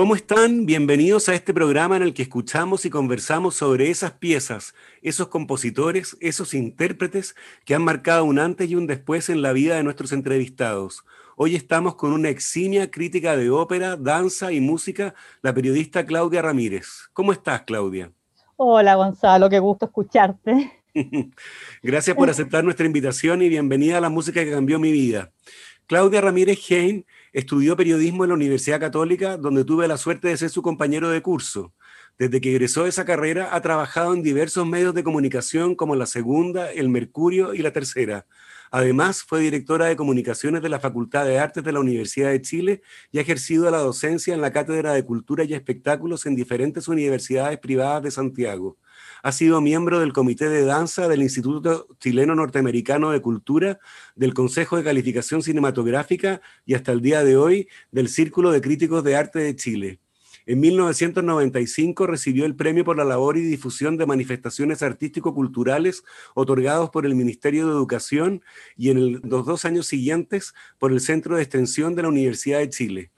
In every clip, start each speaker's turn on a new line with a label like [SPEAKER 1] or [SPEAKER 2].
[SPEAKER 1] ¿Cómo están? Bienvenidos a este programa en el que escuchamos y conversamos sobre esas piezas, esos compositores, esos intérpretes que han marcado un antes y un después en la vida de nuestros entrevistados. Hoy estamos con una eximia crítica de ópera, danza y música, la periodista Claudia Ramírez. ¿Cómo estás, Claudia?
[SPEAKER 2] Hola, Gonzalo, qué gusto escucharte.
[SPEAKER 1] Gracias por aceptar nuestra invitación y bienvenida a la música que cambió mi vida. Claudia Ramírez Hein Estudió periodismo en la Universidad Católica, donde tuve la suerte de ser su compañero de curso. Desde que egresó de esa carrera, ha trabajado en diversos medios de comunicación como La Segunda, El Mercurio y La Tercera. Además, fue directora de comunicaciones de la Facultad de Artes de la Universidad de Chile y ha ejercido la docencia en la Cátedra de Cultura y Espectáculos en diferentes universidades privadas de Santiago. Ha sido miembro del Comité de Danza del Instituto Chileno Norteamericano de Cultura, del Consejo de Calificación Cinematográfica y hasta el día de hoy del Círculo de Críticos de Arte de Chile. En 1995 recibió el premio por la labor y difusión de manifestaciones artístico-culturales otorgados por el Ministerio de Educación y en los dos años siguientes por el Centro de Extensión de la Universidad de Chile.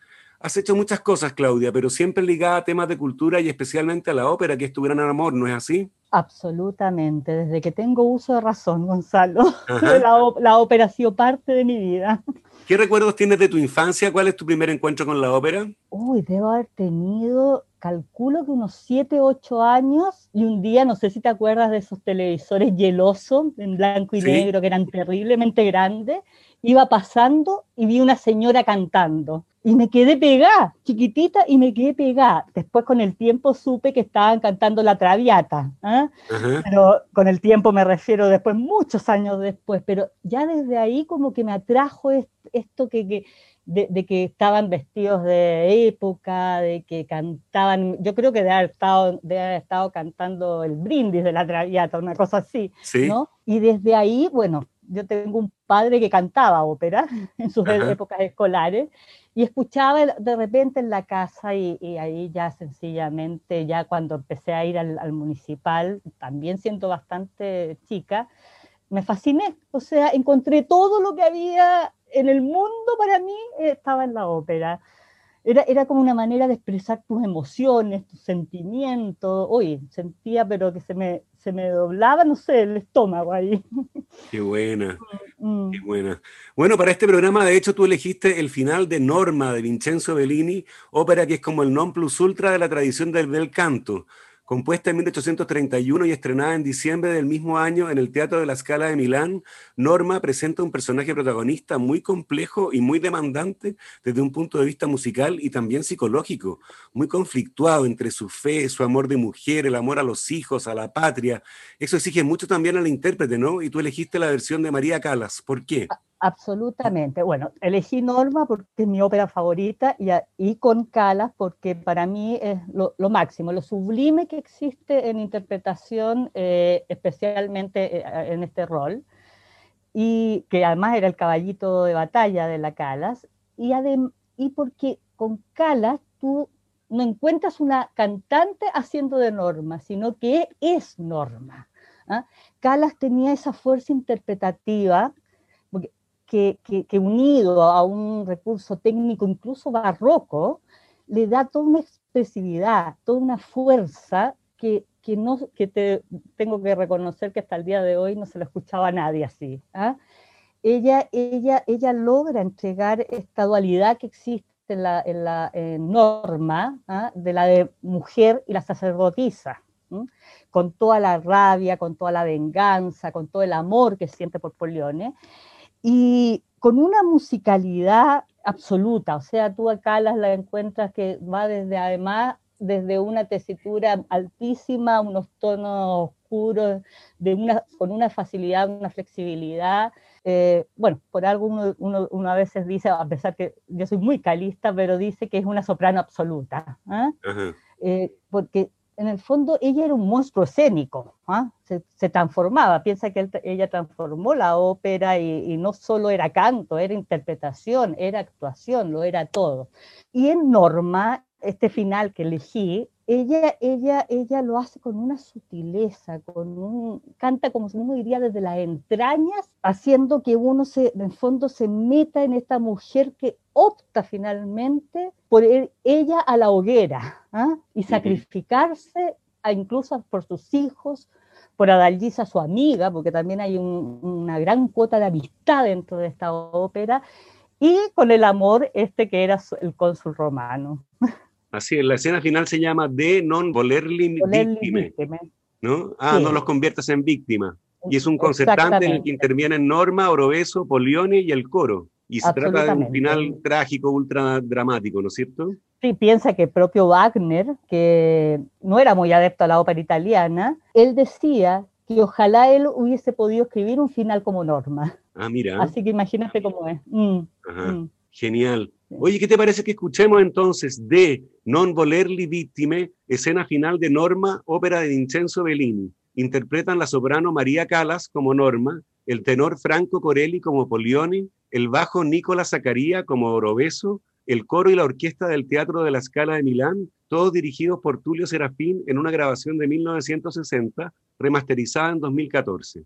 [SPEAKER 1] Has hecho muchas cosas, Claudia, pero siempre ligada a temas de cultura y especialmente a la ópera, que es tu gran amor, ¿no es así?
[SPEAKER 2] Absolutamente, desde que tengo uso de razón, Gonzalo. La, la, ópera ha sido parte de mi vida.
[SPEAKER 1] ¿Qué recuerdos tienes de tu infancia? ¿Cuál es tu primer encuentro con la ópera?
[SPEAKER 2] Uy, debo haber tenido, calculo que unos 7, 8 años y un día, no sé si te acuerdas de esos televisores hielosos en blanco y negro que eran terriblemente grandes, iba pasando y vi una señora cantando y me quedé pegada, chiquitita, y me quedé pegada. Después con el tiempo supe que estaban cantando La Traviata, ¿ah? pero con el tiempo me refiero después, muchos años después, pero ya desde ahí como que me atrajo esto que, de, que estaban vestidos de época, de que cantaban, yo creo que de haber estado, de haber estado cantando el brindis de La Traviata, una cosa así, ¿no? Y desde ahí, bueno, yo tengo un padre que cantaba ópera en sus épocas escolares y escuchaba de repente en la casa y, ahí ya sencillamente, ya cuando empecé a ir al, municipal, también siendo bastante chica, me fasciné. O sea, encontré todo lo que había en el mundo para mí, estaba en la ópera. Era, era como una manera de expresar tus emociones, tus sentimientos. Oye, sentía pero que se me, se me doblaba, no sé, el estómago ahí.
[SPEAKER 1] Qué buena, mm. qué buena. Bueno, para este programa, de hecho, tú elegiste el final de Norma de Vincenzo Bellini, ópera que es como el non plus ultra de la tradición del bel canto. Compuesta en 1831 y estrenada en diciembre del mismo año en el Teatro de la Scala de Milán, Norma presenta un personaje protagonista muy complejo y muy demandante desde un punto de vista musical y también psicológico, muy conflictuado entre su fe, su amor de mujer, el amor a los hijos, a la patria. Eso exige mucho también al intérprete, ¿no? Y tú elegiste la versión de María Calas. ¿Por qué?
[SPEAKER 2] Absolutamente. Bueno, elegí Norma porque es mi ópera favorita y, y con Calas porque para mí es lo, máximo, lo sublime que existe en interpretación, eh, especialmente eh, en este rol, y que además era el caballito de batalla de la Calas, y, y porque con Calas tú no encuentras una cantante haciendo de Norma, sino que es Norma. ¿ah? Calas tenía esa fuerza interpretativa que, unido a un recurso técnico incluso barroco, le da toda una expresividad, toda una fuerza que, que no, que te, tengo que reconocer que hasta el día de hoy no se lo escuchaba a nadie así. ¿ah? Ella, ella, ella logra entregar esta dualidad que existe en la, en la norma ¿ah? de la de mujer y la sacerdotisa, con toda la rabia, con toda la venganza, con todo el amor que siente por Polione y con una musicalidad absoluta, o sea, tú acá las la encuentras que va desde además desde una tesitura altísima, unos tonos oscuros, de una, con una facilidad, una flexibilidad. Eh, bueno, por algo uno, uno, a veces dice, a pesar que yo soy muy calista, pero dice que es una soprano absoluta, ¿ah? eh, porque en el fondo ella era un monstruo escénico, ¿ah? se, transformaba, piensa que ella transformó la ópera y, no solo era canto, era interpretación, era actuación, lo era todo. Y en Norma, este final que elegí, ella, ella, ella lo hace con una sutileza, con un, canta como si uno diría desde las entrañas, haciendo que uno se, en el fondo se meta en esta mujer que opta finalmente por ella a la hoguera ¿ah? y sacrificarse a, incluso por sus hijos, por Adalgisa, su amiga, porque también hay una gran cuota de amistad dentro de esta ópera, y con el amor este que era el cónsul romano.
[SPEAKER 1] Así es, la escena final se llama De non volerli, víctime, ¿no? Ah, no los conviertas en víctima. Y es un concertante en el que intervienen Norma, Orobeso, Polione y el coro. Y se trata de un final trágico, ultra dramático, ¿no es cierto?
[SPEAKER 2] Sí, piensa que el propio Wagner, que no era muy adepto a la ópera italiana, él decía que ojalá él hubiese podido escribir un final como Norma.
[SPEAKER 1] Ah, mira.
[SPEAKER 2] Así que imagínate cómo es. Mm,
[SPEAKER 1] Ajá. Mm. Genial. Oye, ¿qué te parece que escuchemos entonces de Non volerli vittime, escena final de Norma, ópera de Vincenzo Bellini? Interpretan la soprano María Calas como Norma, el tenor Franco Corelli como Polioni, el bajo Nicola Zaccaria como Orobeso, el coro y la orquesta del Teatro de la Scala de Milán, todos dirigidos por Tulio Serafín en una grabación de 1960, remasterizada en 2014.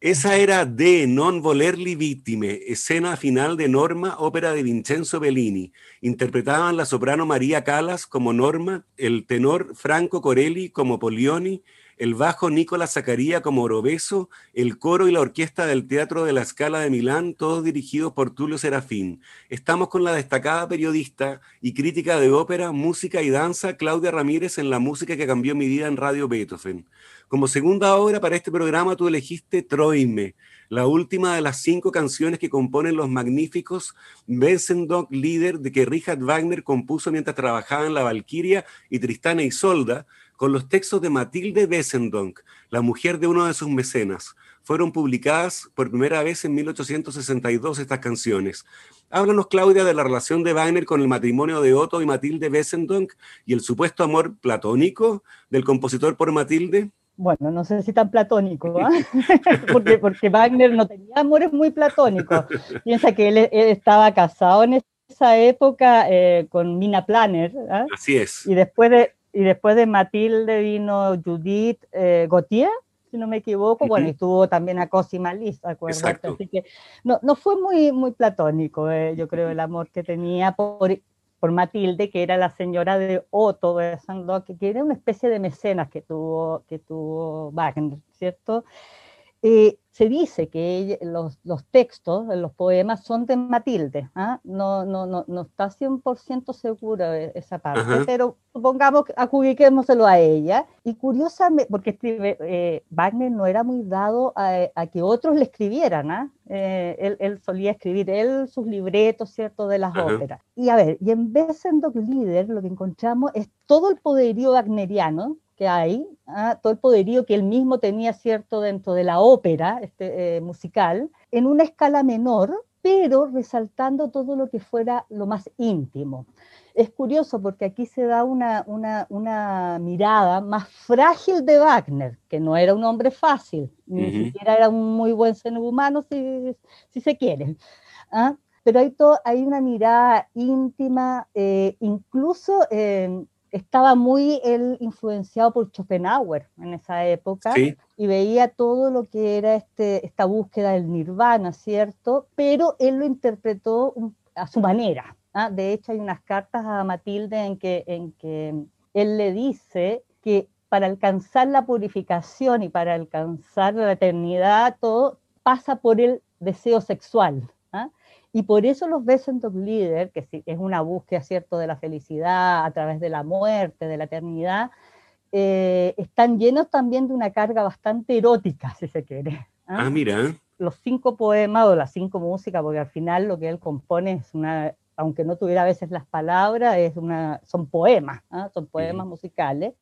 [SPEAKER 1] Esa era de Non volerli vittime, escena final de Norma, ópera de Vincenzo Bellini. Interpretaban la soprano María Calas como Norma, el tenor Franco Corelli como Polioni, el bajo Nicolás Zacaría como Orobeso, el coro y la orquesta del Teatro de la Scala de Milán, todos dirigidos por Tulio Serafín. Estamos con la destacada periodista y crítica de ópera, música y danza, Claudia Ramírez, en la música que cambió mi vida en Radio Beethoven. Como segunda obra para este programa tú elegiste Troime, la última de las cinco canciones que componen los magníficos Wesendonck Lieder de que Richard Wagner compuso mientras trabajaba en La Valquiria y Tristana y Solda, con los textos de Matilde Wesendonck, la mujer de uno de sus mecenas. Fueron publicadas por primera vez en 1862 estas canciones. Háblanos, Claudia, de la relación de Wagner con el matrimonio de Otto y Matilde Wesendonck y el supuesto amor platónico del compositor por Matilde.
[SPEAKER 2] Bueno, no sé si tan platónico, ¿ah? porque, porque Wagner no tenía amores muy platónicos. Piensa que él, estaba casado en esa época eh, con Mina Planner. ¿ah?
[SPEAKER 1] Así es.
[SPEAKER 2] Y después de, y después de Matilde vino Judith eh, Gautier, si no me equivoco, bueno, y tuvo también a Cosima Liz, acuérdate, así que no, no fue muy, muy platónico, eh, yo creo, el amor que tenía por, por Matilde, que era la señora de Otto de que era una especie de mecenas que tuvo, que tuvo Wagner, ¿cierto? Eh, se dice que los, los, textos, los poemas son de Matilde, ¿ah? no, no, no, no, está 100% segura de esa parte, pero supongamos, adjudiquémoselo a ella. Y curiosamente, porque escribe, eh, Wagner no era muy dado a, que otros le escribieran, ¿ah? eh, él, él, solía escribir él sus libretos, ¿cierto?, de las óperas. Y a ver, y en vez de Líder, lo que encontramos es todo el poderío wagneriano, que hay, ¿ah? todo el poderío que él mismo tenía, ¿cierto?, dentro de la ópera este, eh, musical, en una escala menor, pero resaltando todo lo que fuera lo más íntimo. Es curioso porque aquí se da una, una, mirada más frágil de Wagner, que no era un hombre fácil, ni siquiera era un muy buen ser humano, si, si se quiere. ¿ah? Pero hay, hay una mirada íntima, eh, incluso eh, estaba muy él influenciado por Schopenhauer en esa época y veía todo lo que era este, esta búsqueda del nirvana, ¿cierto? Pero él lo interpretó a su manera. ¿ah? De hecho, hay unas cartas a Matilde en que, en que él le dice que para alcanzar la purificación y para alcanzar la eternidad, todo pasa por el deseo sexual. Y por eso los Besant Leader, que es una búsqueda, ¿cierto?, de la felicidad a través de la muerte, de la eternidad, eh, están llenos también de una carga bastante erótica, si se quiere.
[SPEAKER 1] ¿ah? ah, mira.
[SPEAKER 2] Los cinco poemas o las cinco músicas, porque al final lo que él compone es una, aunque no tuviera a veces las palabras, es una, son poemas, ¿ah? son poemas musicales.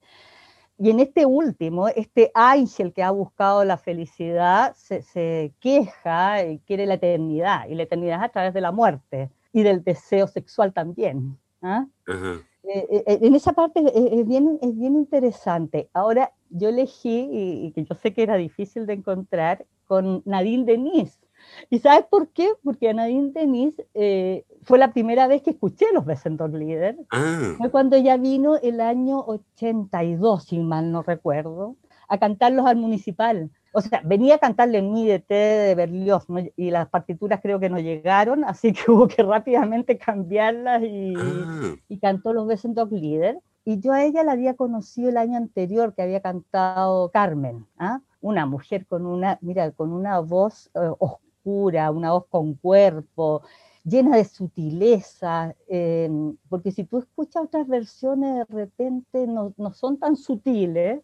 [SPEAKER 2] Y en este último, este ángel que ha buscado la felicidad se, queja y quiere la eternidad, y la eternidad es a través de la muerte y del deseo sexual también. ¿ah? Eh, eh, eh, en esa parte es, bien, es bien interesante. Ahora, yo elegí, y, que yo sé que era difícil de encontrar, con Nadine Denis. ¿Y sabes por qué? Porque Nadine Denis eh, fue la primera vez que escuché los Besendorf Líder.
[SPEAKER 1] Ah.
[SPEAKER 2] Fue cuando ella vino el año 82, si mal no recuerdo, a cantarlos al municipal. O sea, venía a cantarle Mi de T de Berlioz y las partituras creo que no llegaron, así que hubo que rápidamente cambiarlas y, ah. y cantó los Besendorf Líder. Y yo a ella la había conocido el año anterior, que había cantado Carmen, ¿ah? una mujer con una, mira, con una voz eh, oscura, una voz con cuerpo, llena de sutileza, eh, porque si tú escuchas otras versiones de repente no, no son tan sutiles,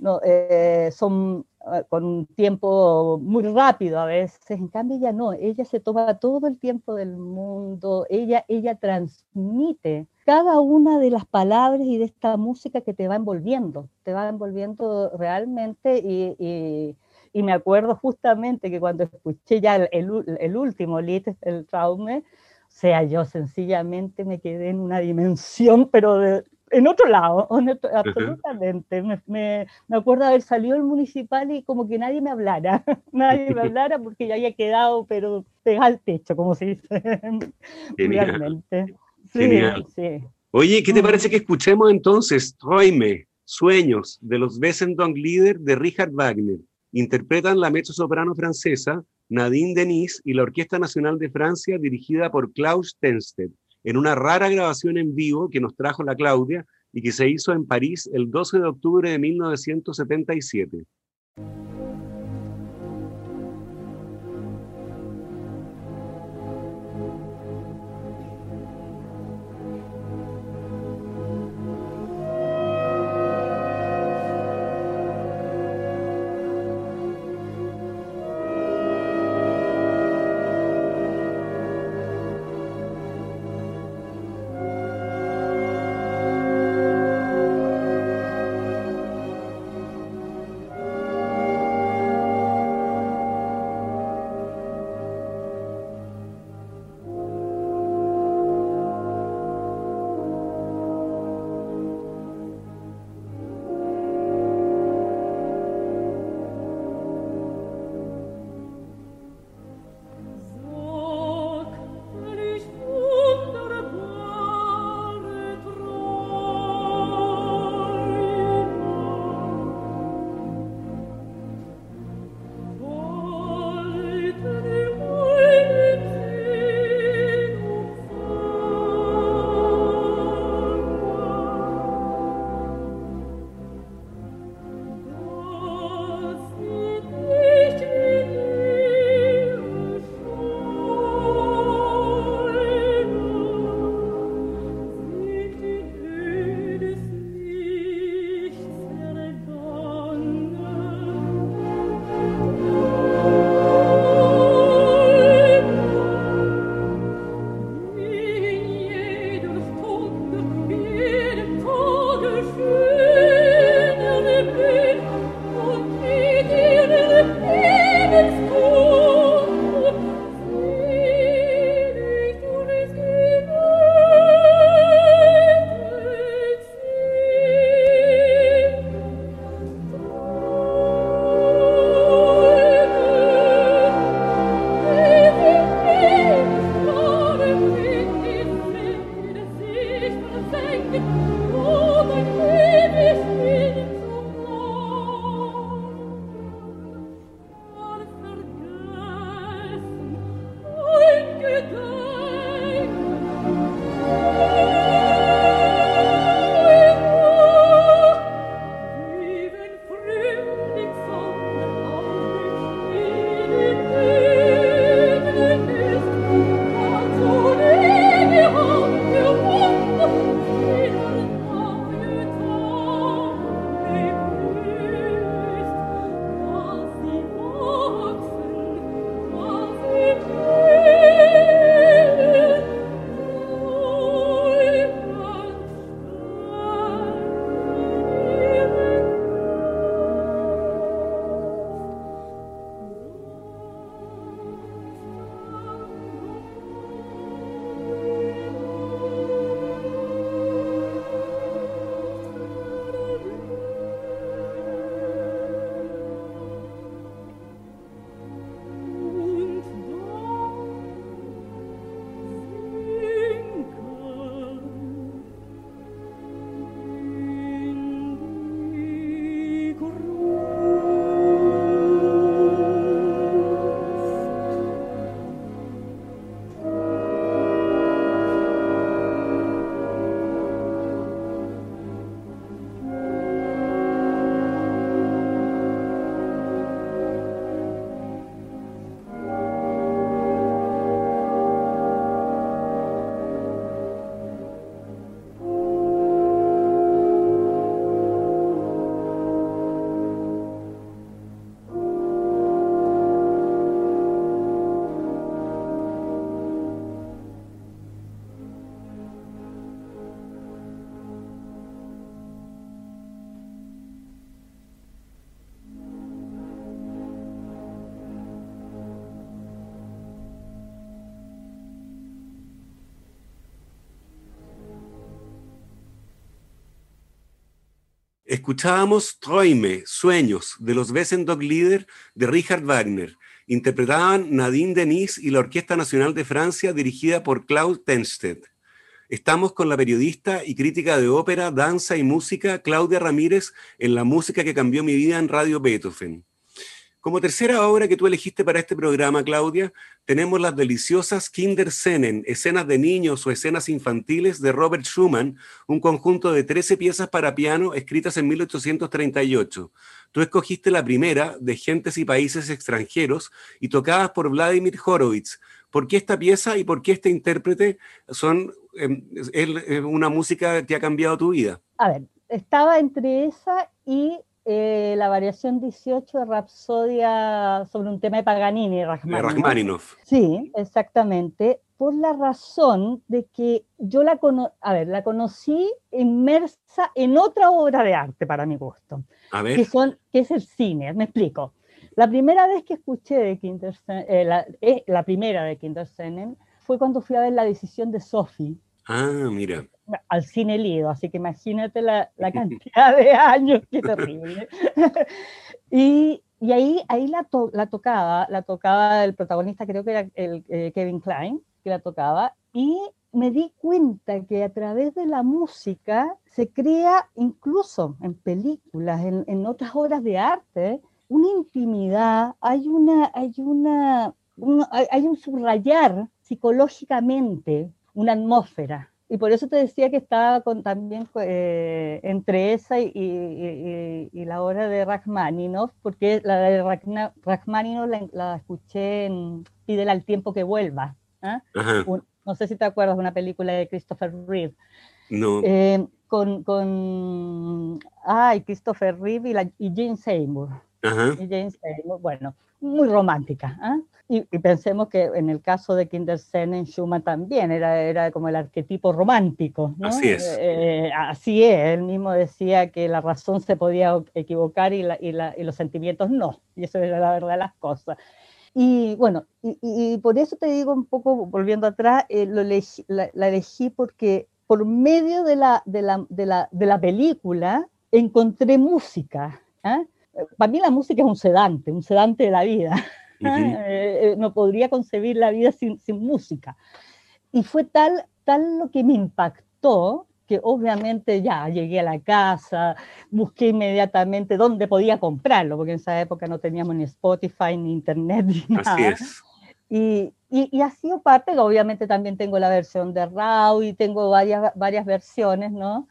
[SPEAKER 2] no, eh, son eh, con un tiempo muy rápido a veces, en cambio ella no, ella se toma todo el tiempo del mundo, ella, ella transmite cada una de las palabras y de esta música que te va envolviendo, te va envolviendo realmente y, y, me acuerdo justamente que cuando escuché ya el, el, último Lied, el Traume, o sea, yo sencillamente me quedé en una dimensión, pero de, en otro lado, absolutamente. me, me, me, acuerdo haber salido el municipal y como que nadie me hablara, nadie me hablara porque ya había quedado, pero pegado al techo, como se dice realmente.
[SPEAKER 1] Sí, sí. Oye, ¿qué te parece que escuchemos entonces Träume, Sueños, de los Wesendonck Lieder de Richard Wagner?
[SPEAKER 3] Interpretan la mezzo-soprano francesa Nadine Denis y la Orquesta Nacional de Francia dirigida por Klaus Tensted, en una rara grabación en vivo que nos trajo la Claudia y que se hizo en París el 12 de octubre de 1977. Escuchábamos Träume, Sueños, de los Wesendonck Lieder de Richard Wagner. Interpretaban Nadine Denis y la Orquesta Nacional de Francia dirigida por Claude Tenstedt. Estamos con la periodista y crítica de ópera, danza y música Claudia Ramírez en la música que cambió mi vida en Radio Beethoven.
[SPEAKER 1] Como tercera obra que tú elegiste para este programa, Claudia, tenemos las deliciosas Kinderscenen, escenas de niños o escenas infantiles de Robert Schumann, un conjunto de 13 piezas para piano escritas en 1838. Tú escogiste la primera, de Gentes y Países Extranjeros, y tocadas por Vladimir Horowitz. ¿Por qué esta pieza y por qué este intérprete son em, una música que ha cambiado tu vida?
[SPEAKER 2] A ver, estaba entre esa y eh, la variación 18 de Rapsodia sobre un tema de Paganini,
[SPEAKER 1] Rachmaninoff. Rachmaninoff.
[SPEAKER 2] Sí, exactamente, por la razón de que yo la, a ver, la conocí inmersa en otra obra de arte para mi gusto,
[SPEAKER 1] a ver.
[SPEAKER 2] Que, son, que es el cine, me explico. La primera vez que escuché de Kindersen, eh, la, eh, la, primera de Kindersen fue cuando fui a ver la decisión de Sophie.
[SPEAKER 1] Ah, mira
[SPEAKER 2] al cine Lido, así que imagínate la, la cantidad de años, qué terrible. y, y, ahí, ahí la, la, tocaba, la tocaba el protagonista, creo que era el, eh, Kevin Klein, que la tocaba, y me di cuenta que a través de la música se crea, incluso en películas, en, en otras obras de arte, una intimidad, hay una, hay una, hay un subrayar psicológicamente una atmósfera y por eso te decía que estaba con, también eh, entre esa y, y, la obra de Rachmaninoff, porque la de Rachmaninoff la, escuché en Pídele al tiempo que vuelva. ¿ah? no sé si te acuerdas de una película de Christopher Reeve.
[SPEAKER 1] No.
[SPEAKER 2] Eh, con, con ay, Christopher Reeve y, la, y Jane Seymour. Y Jane Seymour, bueno, muy romántica. ¿ah? Y, pensemos que en el caso de Kindersen, Schumann también era, era como el arquetipo romántico.
[SPEAKER 1] Así es.
[SPEAKER 2] Eh, así es, él mismo decía que la razón se podía equivocar y, la, y, la, y, los sentimientos no, y eso era la verdad de las cosas. Y bueno, y, por eso te digo un poco, volviendo atrás, eh, lo la, elegí porque por medio de la, de la, de la, de la película encontré música. ¿ah? Para mí la música es un sedante, un sedante de la vida. Eh, eh, no podría concebir la vida sin, sin, música. Y fue tal, tal lo que me impactó que obviamente ya llegué a la casa, busqué inmediatamente dónde podía comprarlo, porque en esa época no teníamos ni Spotify, ni Internet, ni nada. Y, y, ha sido parte, obviamente también tengo la versión de Raw y tengo varias, varias versiones, ¿no?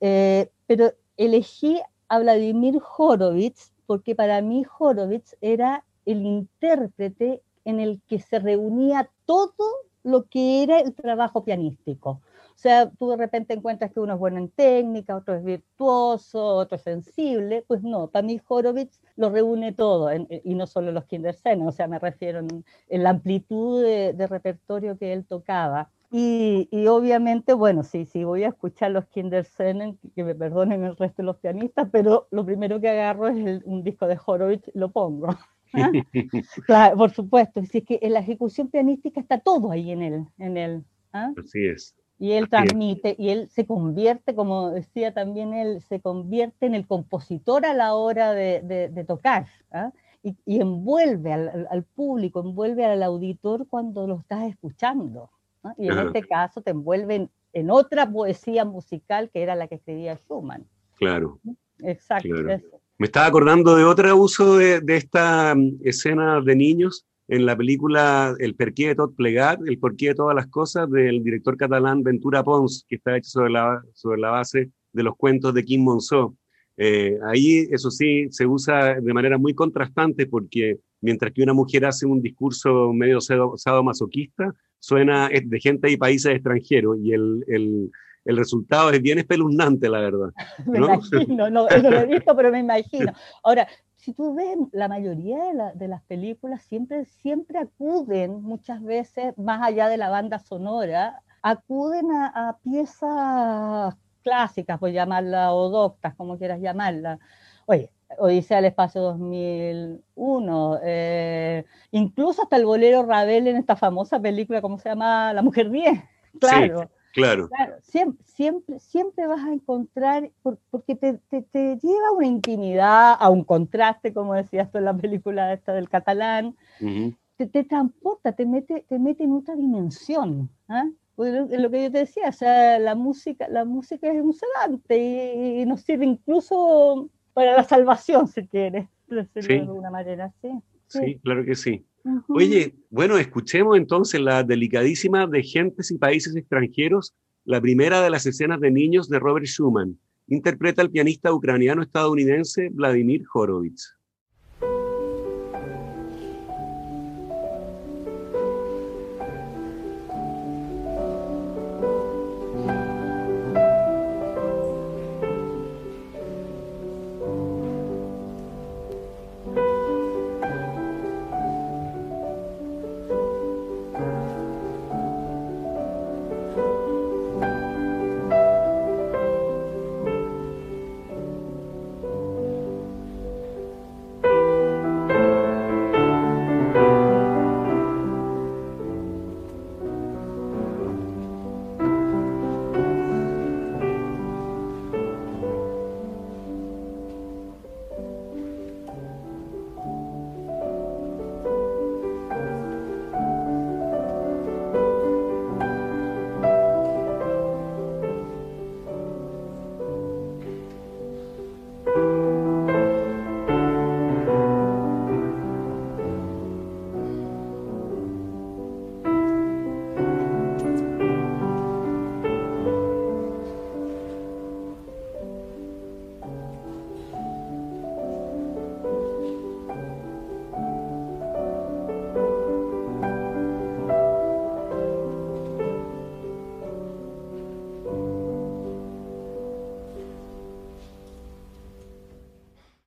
[SPEAKER 2] Eh, pero elegí a Vladimir Horowitz porque para mí Horowitz era el intérprete en el que se reunía todo lo que era el trabajo pianístico. O sea, tú de repente encuentras que uno es bueno en técnica, otro es virtuoso, otro es sensible. Pues no, para mí Horowitz lo reúne todo, y no solo los Kindersen, o sea, me refiero en, la amplitud de, repertorio que él tocaba. Y, obviamente, bueno, sí, sí, voy a escuchar los Kindersen, que me perdonen el resto de los pianistas, pero lo primero que agarro es un disco de Horowitz, lo pongo. Claro, por supuesto, es que en la ejecución pianística está todo ahí en él. En él
[SPEAKER 1] ¿ah? Así es.
[SPEAKER 2] Y él transmite, y él se convierte, como decía también él, se convierte en el compositor a la hora de, tocar. ¿ah? Y, envuelve al, público, envuelve al auditor cuando lo estás escuchando. Y en este caso te envuelve en, otra poesía musical que era la que escribía Schumann.
[SPEAKER 1] Claro.
[SPEAKER 2] Exacto.
[SPEAKER 1] Me estaba acordando de otro uso de, esta mm, escena de niños en la película El porqué de tot plegat, El porqué de todas las cosas, del director catalán Ventura Pons, que está hecho sobre la, sobre la base de los cuentos de Kim Monceau. Eh, ahí, eso sí, se usa de manera muy contrastante porque mientras que una mujer hace un discurso medio sadomasoquista, suena de gente y países extranjeros y el, el el resultado es bien espeluznante, la verdad.
[SPEAKER 2] me imagino, no, no lo he visto, pero me imagino. Ahora, si tú ves, la mayoría de, las películas siempre, siempre acuden, muchas veces, más allá de la banda sonora, acuden a, piezas clásicas, por llamarla, o doctas, como quieras llamarla. Oye, Odisea al Espacio 2001, eh, incluso hasta el bolero Ravel en esta famosa película, ¿cómo se llama? La Mujer 10, claro.
[SPEAKER 1] Claro.
[SPEAKER 2] siempre, siempre, siempre vas a encontrar, porque te, te, lleva a una intimidad, a un contraste, como decías tú en la película esta del catalán, te, transporta, te mete, te mete en otra dimensión. ¿ah? lo que yo te decía, o sea, la música, la música es un sedante y, nos sirve incluso para la salvación, si quieres. decirlo de alguna manera, sí.
[SPEAKER 1] Sí, claro que sí. Oye, bueno, escuchemos entonces la delicadísima de Gentes y Países Extranjeros, la primera de las escenas de niños de Robert Schumann. Interpreta el pianista ucraniano-estadounidense Vladimir Horowitz.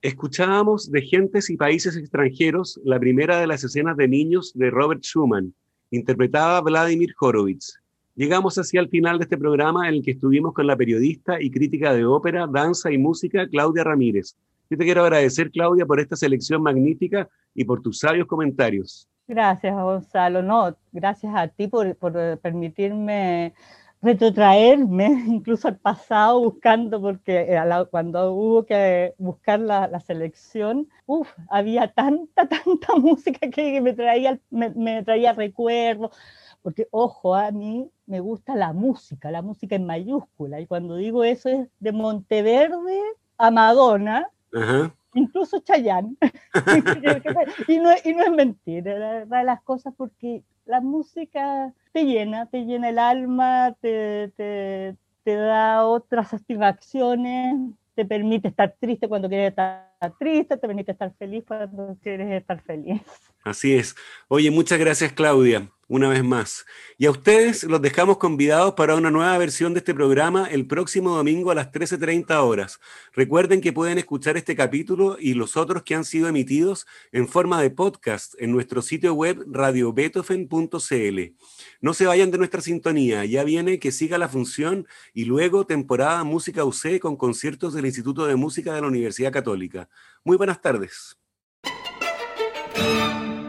[SPEAKER 1] Escuchábamos de Gentes y Países Extranjeros la primera de las escenas de niños de Robert Schumann, interpretada Vladimir Horowitz. Llegamos hacia el final de este programa en el que estuvimos con la periodista y crítica de ópera, danza y música Claudia Ramírez. Yo te quiero agradecer, Claudia, por esta selección magnífica y por tus sabios comentarios.
[SPEAKER 2] Gracias, Gonzalo. No, gracias a ti por, por permitirme retrotraerme incluso al pasado buscando, porque eh, cuando hubo que buscar la, selección, uf, había tanta, tanta música que me traía, me, traía recuerdos, porque ojo, a mí me gusta la música, la música en mayúscula, y cuando digo eso es de Monteverde a Madonna, incluso Chayanne, y, no, y no es mentira, la verdad las cosas, porque la música te llena, te llena el alma, te, te, te da otras satisfacciones, te permite estar triste cuando quieres estar triste, te permite estar feliz cuando quieres estar feliz.
[SPEAKER 1] Así es. Oye, muchas gracias Claudia una vez más. Y a ustedes los dejamos convidados para una nueva versión de este programa el próximo domingo a las 13.30 horas. Recuerden que pueden escuchar este capítulo y los otros que han sido emitidos en forma de podcast en nuestro sitio web radiobeethoven.cl. No se vayan de nuestra sintonía, ya viene que siga la función y luego temporada Música UC con conciertos del Instituto de Música de la Universidad Católica. Muy buenas tardes.